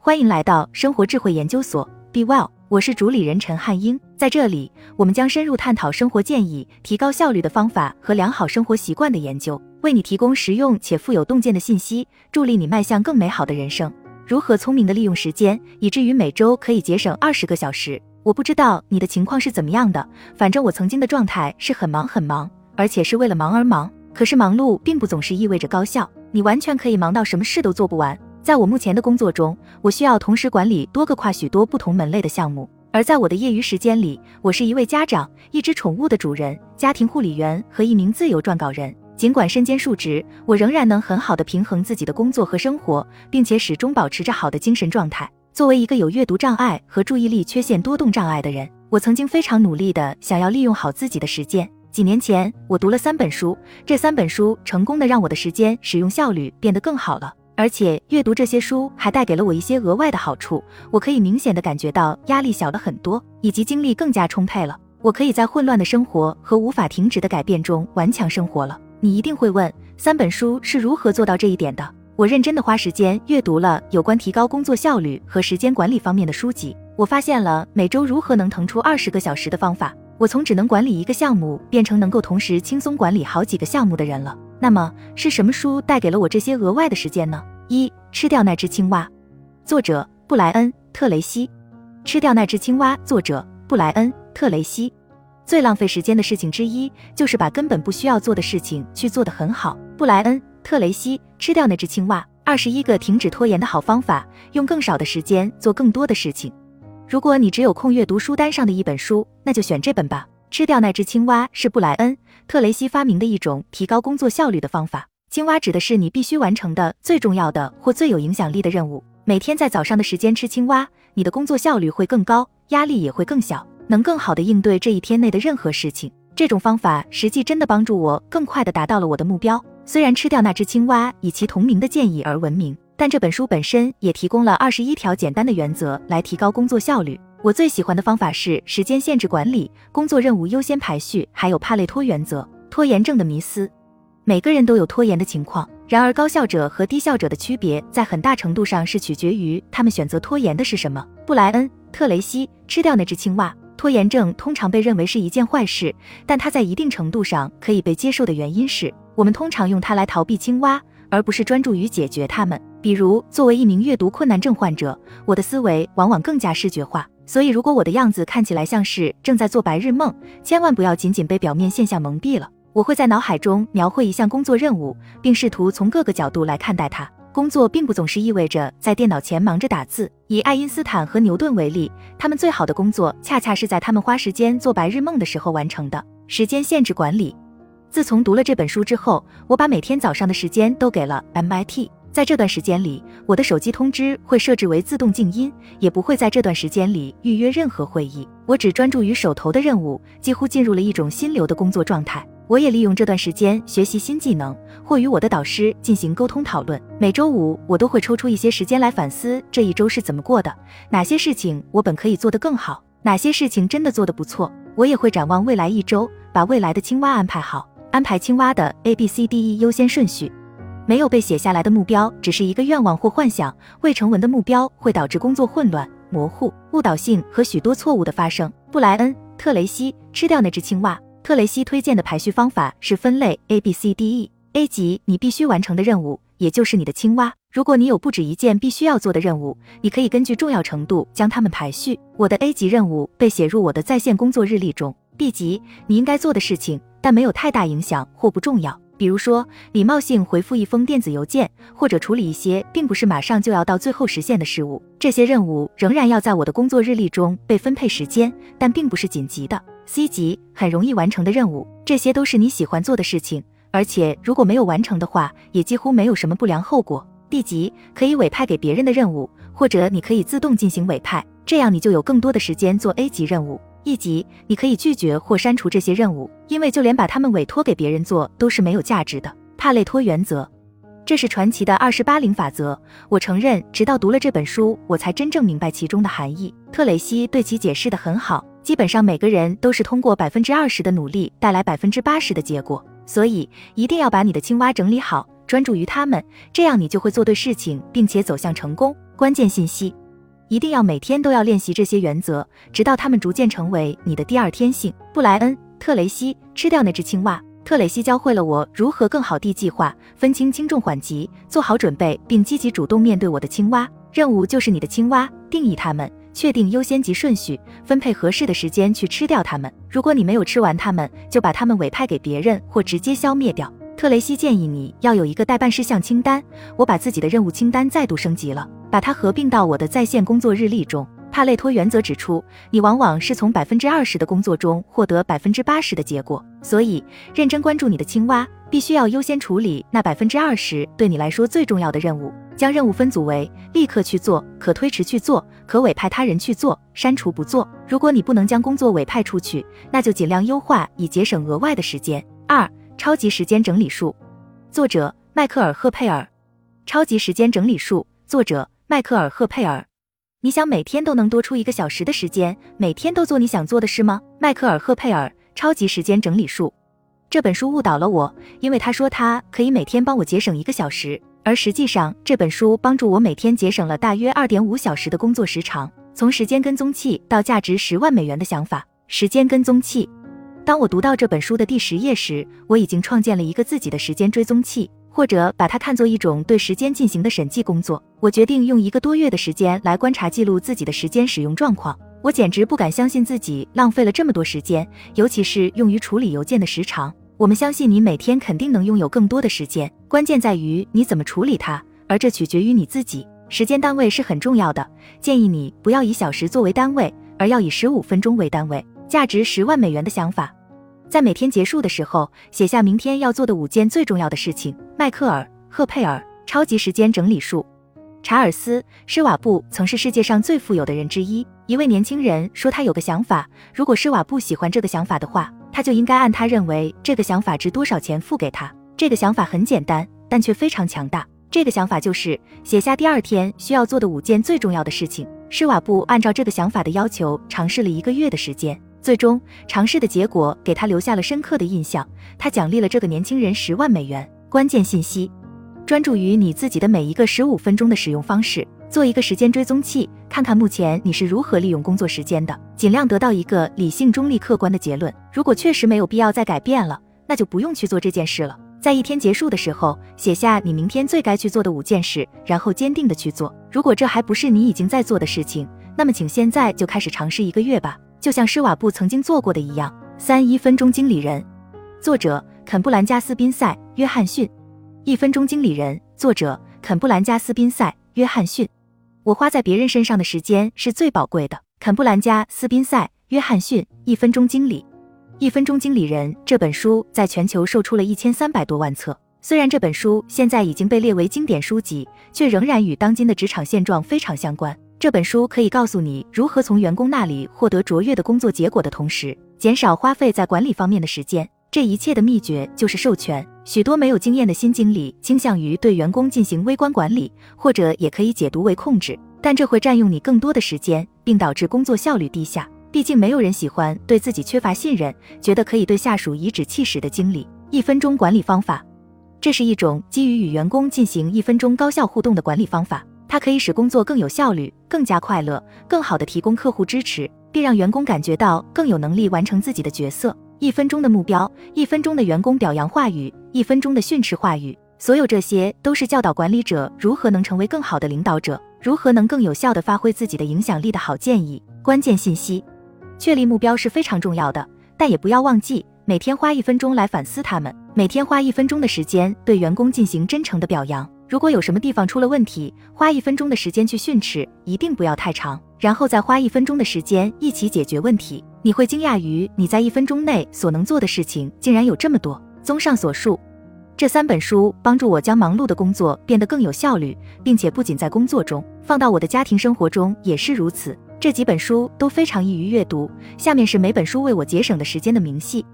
欢迎来到生活智慧研究所，Be Well，我是主理人陈汉英。在这里，我们将深入探讨生活建议、提高效率的方法和良好生活习惯的研究，为你提供实用且富有洞见的信息，助力你迈向更美好的人生。如何聪明的利用时间，以至于每周可以节省二十个小时？我不知道你的情况是怎么样的，反正我曾经的状态是很忙很忙，而且是为了忙而忙。可是忙碌并不总是意味着高效，你完全可以忙到什么事都做不完。在我目前的工作中，我需要同时管理多个跨许多不同门类的项目；而在我的业余时间里，我是一位家长、一只宠物的主人、家庭护理员和一名自由撰稿人。尽管身兼数职，我仍然能很好的平衡自己的工作和生活，并且始终保持着好的精神状态。作为一个有阅读障碍和注意力缺陷多动障碍的人，我曾经非常努力的想要利用好自己的时间。几年前，我读了三本书，这三本书成功的让我的时间使用效率变得更好了。而且，阅读这些书还带给了我一些额外的好处，我可以明显的感觉到压力小了很多，以及精力更加充沛了。我可以在混乱的生活和无法停止的改变中顽强生活了。你一定会问，三本书是如何做到这一点的？我认真的花时间阅读了有关提高工作效率和时间管理方面的书籍，我发现了每周如何能腾出二十个小时的方法。我从只能管理一个项目，变成能够同时轻松管理好几个项目的人了。那么是什么书带给了我这些额外的时间呢？一、吃掉那只青蛙，作者布莱恩·特雷西。吃掉那只青蛙，作者布莱恩·特雷西。最浪费时间的事情之一，就是把根本不需要做的事情去做得很好。布莱恩·特雷西，吃掉那只青蛙。二十一个停止拖延的好方法，用更少的时间做更多的事情。如果你只有空阅读书单上的一本书，那就选这本吧。吃掉那只青蛙是布莱恩·特雷西发明的一种提高工作效率的方法。青蛙指的是你必须完成的最重要的或最有影响力的任务。每天在早上的时间吃青蛙，你的工作效率会更高，压力也会更小。能更好的应对这一天内的任何事情，这种方法实际真的帮助我更快的达到了我的目标。虽然吃掉那只青蛙以其同名的建议而闻名，但这本书本身也提供了二十一条简单的原则来提高工作效率。我最喜欢的方法是时间限制管理、工作任务优先排序，还有帕累托原则。拖延症的迷思，每个人都有拖延的情况，然而高效者和低效者的区别在很大程度上是取决于他们选择拖延的是什么。布莱恩·特雷西，吃掉那只青蛙。拖延症通常被认为是一件坏事，但它在一定程度上可以被接受的原因是，我们通常用它来逃避青蛙，而不是专注于解决它们。比如，作为一名阅读困难症患者，我的思维往往更加视觉化，所以如果我的样子看起来像是正在做白日梦，千万不要仅仅被表面现象蒙蔽了。我会在脑海中描绘一项工作任务，并试图从各个角度来看待它。工作并不总是意味着在电脑前忙着打字。以爱因斯坦和牛顿为例，他们最好的工作恰恰是在他们花时间做白日梦的时候完成的。时间限制管理。自从读了这本书之后，我把每天早上的时间都给了 MIT。在这段时间里，我的手机通知会设置为自动静音，也不会在这段时间里预约任何会议。我只专注于手头的任务，几乎进入了一种心流的工作状态。我也利用这段时间学习新技能，或与我的导师进行沟通讨论。每周五，我都会抽出一些时间来反思这一周是怎么过的，哪些事情我本可以做得更好，哪些事情真的做得不错。我也会展望未来一周，把未来的青蛙安排好，安排青蛙的 A B C D E 优先顺序。没有被写下来的目标只是一个愿望或幻想，未成文的目标会导致工作混乱、模糊、误导性和许多错误的发生。布莱恩·特雷西，吃掉那只青蛙。特雷西推荐的排序方法是分类 A B C D E。A 级你必须完成的任务，也就是你的青蛙。如果你有不止一件必须要做的任务，你可以根据重要程度将它们排序。我的 A 级任务被写入我的在线工作日历中。B 级你应该做的事情，但没有太大影响或不重要，比如说礼貌性回复一封电子邮件，或者处理一些并不是马上就要到最后实现的事物。这些任务仍然要在我的工作日历中被分配时间，但并不是紧急的。C 级很容易完成的任务，这些都是你喜欢做的事情，而且如果没有完成的话，也几乎没有什么不良后果。D 级可以委派给别人的任务，或者你可以自动进行委派，这样你就有更多的时间做 A 级任务。一级你可以拒绝或删除这些任务，因为就连把他们委托给别人做都是没有价值的。帕累托原则，这是传奇的二十八零法则。我承认，直到读了这本书，我才真正明白其中的含义。特雷西对其解释的很好。基本上每个人都是通过百分之二十的努力带来百分之八十的结果，所以一定要把你的青蛙整理好，专注于他们，这样你就会做对事情，并且走向成功。关键信息。一定要每天都要练习这些原则，直到它们逐渐成为你的第二天性。布莱恩·特雷西，吃掉那只青蛙。特雷西教会了我如何更好地计划、分清轻重缓急，做好准备，并积极主动面对我的青蛙。任务就是你的青蛙，定义它们，确定优先级顺序，分配合适的时间去吃掉它们。如果你没有吃完它们，就把它们委派给别人或直接消灭掉。特雷西建议你要有一个待办事项清单。我把自己的任务清单再度升级了。把它合并到我的在线工作日历中。帕累托原则指出，你往往是从百分之二十的工作中获得百分之八十的结果，所以认真关注你的青蛙，必须要优先处理那百分之二十对你来说最重要的任务。将任务分组为立刻去做、可推迟去做、可委派他人去做、删除不做。如果你不能将工作委派出去，那就尽量优化，以节省额外的时间。二、超级时间整理术，作者迈克尔·赫佩尔。超级时间整理术，作者。迈克尔·赫佩尔，你想每天都能多出一个小时的时间，每天都做你想做的事吗？迈克尔·赫佩尔《超级时间整理术》这本书误导了我，因为他说他可以每天帮我节省一个小时，而实际上这本书帮助我每天节省了大约二点五小时的工作时长。从时间跟踪器到价值十万美元的想法，时间跟踪器。当我读到这本书的第十页时，我已经创建了一个自己的时间追踪器。或者把它看作一种对时间进行的审计工作。我决定用一个多月的时间来观察记录自己的时间使用状况。我简直不敢相信自己浪费了这么多时间，尤其是用于处理邮件的时长。我们相信你每天肯定能拥有更多的时间，关键在于你怎么处理它，而这取决于你自己。时间单位是很重要的，建议你不要以小时作为单位，而要以十五分钟为单位。价值十万美元的想法。在每天结束的时候，写下明天要做的五件最重要的事情。迈克尔·赫佩尔《超级时间整理术》。查尔斯·施瓦布曾是世界上最富有的人之一。一位年轻人说，他有个想法，如果施瓦布喜欢这个想法的话，他就应该按他认为这个想法值多少钱付给他。这个想法很简单，但却非常强大。这个想法就是写下第二天需要做的五件最重要的事情。施瓦布按照这个想法的要求尝试了一个月的时间。最终尝试的结果给他留下了深刻的印象。他奖励了这个年轻人十万美元。关键信息：专注于你自己的每一个十五分钟的使用方式，做一个时间追踪器，看看目前你是如何利用工作时间的，尽量得到一个理性、中立、客观的结论。如果确实没有必要再改变了，那就不用去做这件事了。在一天结束的时候，写下你明天最该去做的五件事，然后坚定的去做。如果这还不是你已经在做的事情，那么请现在就开始尝试一个月吧。就像施瓦布曾经做过的一样，三一分钟经理人，作者肯布兰加斯宾塞约翰逊，一分钟经理人，作者肯布兰加斯宾塞约翰逊。我花在别人身上的时间是最宝贵的。肯布兰加斯宾塞约翰逊，一分钟经理，一分钟经理人这本书在全球售出了一千三百多万册。虽然这本书现在已经被列为经典书籍，却仍然与当今的职场现状非常相关。这本书可以告诉你如何从员工那里获得卓越的工作结果的同时，减少花费在管理方面的时间。这一切的秘诀就是授权。许多没有经验的新经理倾向于对员工进行微观管理，或者也可以解读为控制，但这会占用你更多的时间，并导致工作效率低下。毕竟，没有人喜欢对自己缺乏信任，觉得可以对下属颐指气使的经理。一分钟管理方法，这是一种基于与员工进行一分钟高效互动的管理方法。它可以使工作更有效率、更加快乐、更好地提供客户支持，并让员工感觉到更有能力完成自己的角色。一分钟的目标，一分钟的员工表扬话语，一分钟的训斥话语，所有这些都是教导管理者如何能成为更好的领导者，如何能更有效地发挥自己的影响力的好建议。关键信息：确立目标是非常重要的，但也不要忘记每天花一分钟来反思他们，每天花一分钟的时间对员工进行真诚的表扬。如果有什么地方出了问题，花一分钟的时间去训斥，一定不要太长，然后再花一分钟的时间一起解决问题。你会惊讶于你在一分钟内所能做的事情竟然有这么多。综上所述，这三本书帮助我将忙碌的工作变得更有效率，并且不仅在工作中，放到我的家庭生活中也是如此。这几本书都非常易于阅读。下面是每本书为我节省的时间的明细。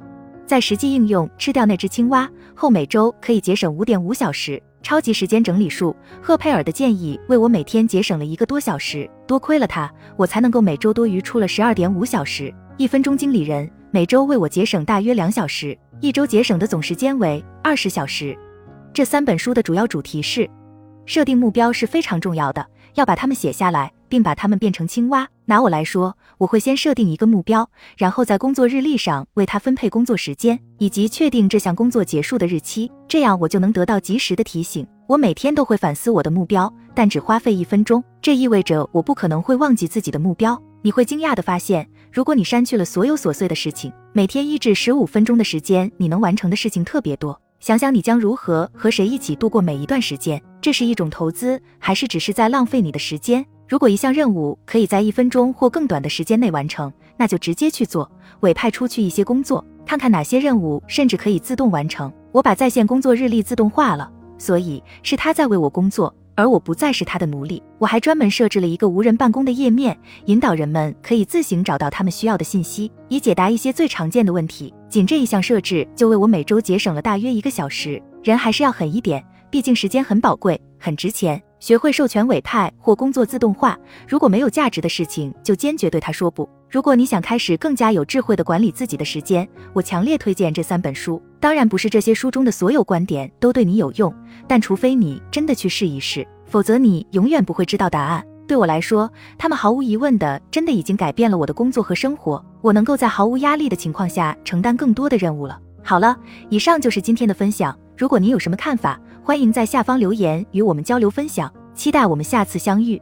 在实际应用吃掉那只青蛙后，每周可以节省五点五小时。超级时间整理术，赫佩尔的建议为我每天节省了一个多小时，多亏了他，我才能够每周多余出了十二点五小时。一分钟经理人每周为我节省大约两小时，一周节省的总时间为二十小时。这三本书的主要主题是：设定目标是非常重要的，要把它们写下来，并把它们变成青蛙。拿我来说，我会先设定一个目标，然后在工作日历上为它分配工作时间，以及确定这项工作结束的日期。这样我就能得到及时的提醒。我每天都会反思我的目标，但只花费一分钟。这意味着我不可能会忘记自己的目标。你会惊讶地发现，如果你删去了所有琐碎的事情，每天一至十五分钟的时间，你能完成的事情特别多。想想你将如何和谁一起度过每一段时间？这是一种投资，还是只是在浪费你的时间？如果一项任务可以在一分钟或更短的时间内完成，那就直接去做，委派出去一些工作，看看哪些任务甚至可以自动完成。我把在线工作日历自动化了，所以是他在为我工作。而我不再是他的奴隶。我还专门设置了一个无人办公的页面，引导人们可以自行找到他们需要的信息，以解答一些最常见的问题。仅这一项设置就为我每周节省了大约一个小时。人还是要狠一点，毕竟时间很宝贵，很值钱。学会授权委派或工作自动化。如果没有价值的事情，就坚决对他说不。如果你想开始更加有智慧的管理自己的时间，我强烈推荐这三本书。当然，不是这些书中的所有观点都对你有用，但除非你真的去试一试，否则你永远不会知道答案。对我来说，他们毫无疑问的真的已经改变了我的工作和生活。我能够在毫无压力的情况下承担更多的任务了。好了，以上就是今天的分享。如果您有什么看法，欢迎在下方留言与我们交流分享，期待我们下次相遇。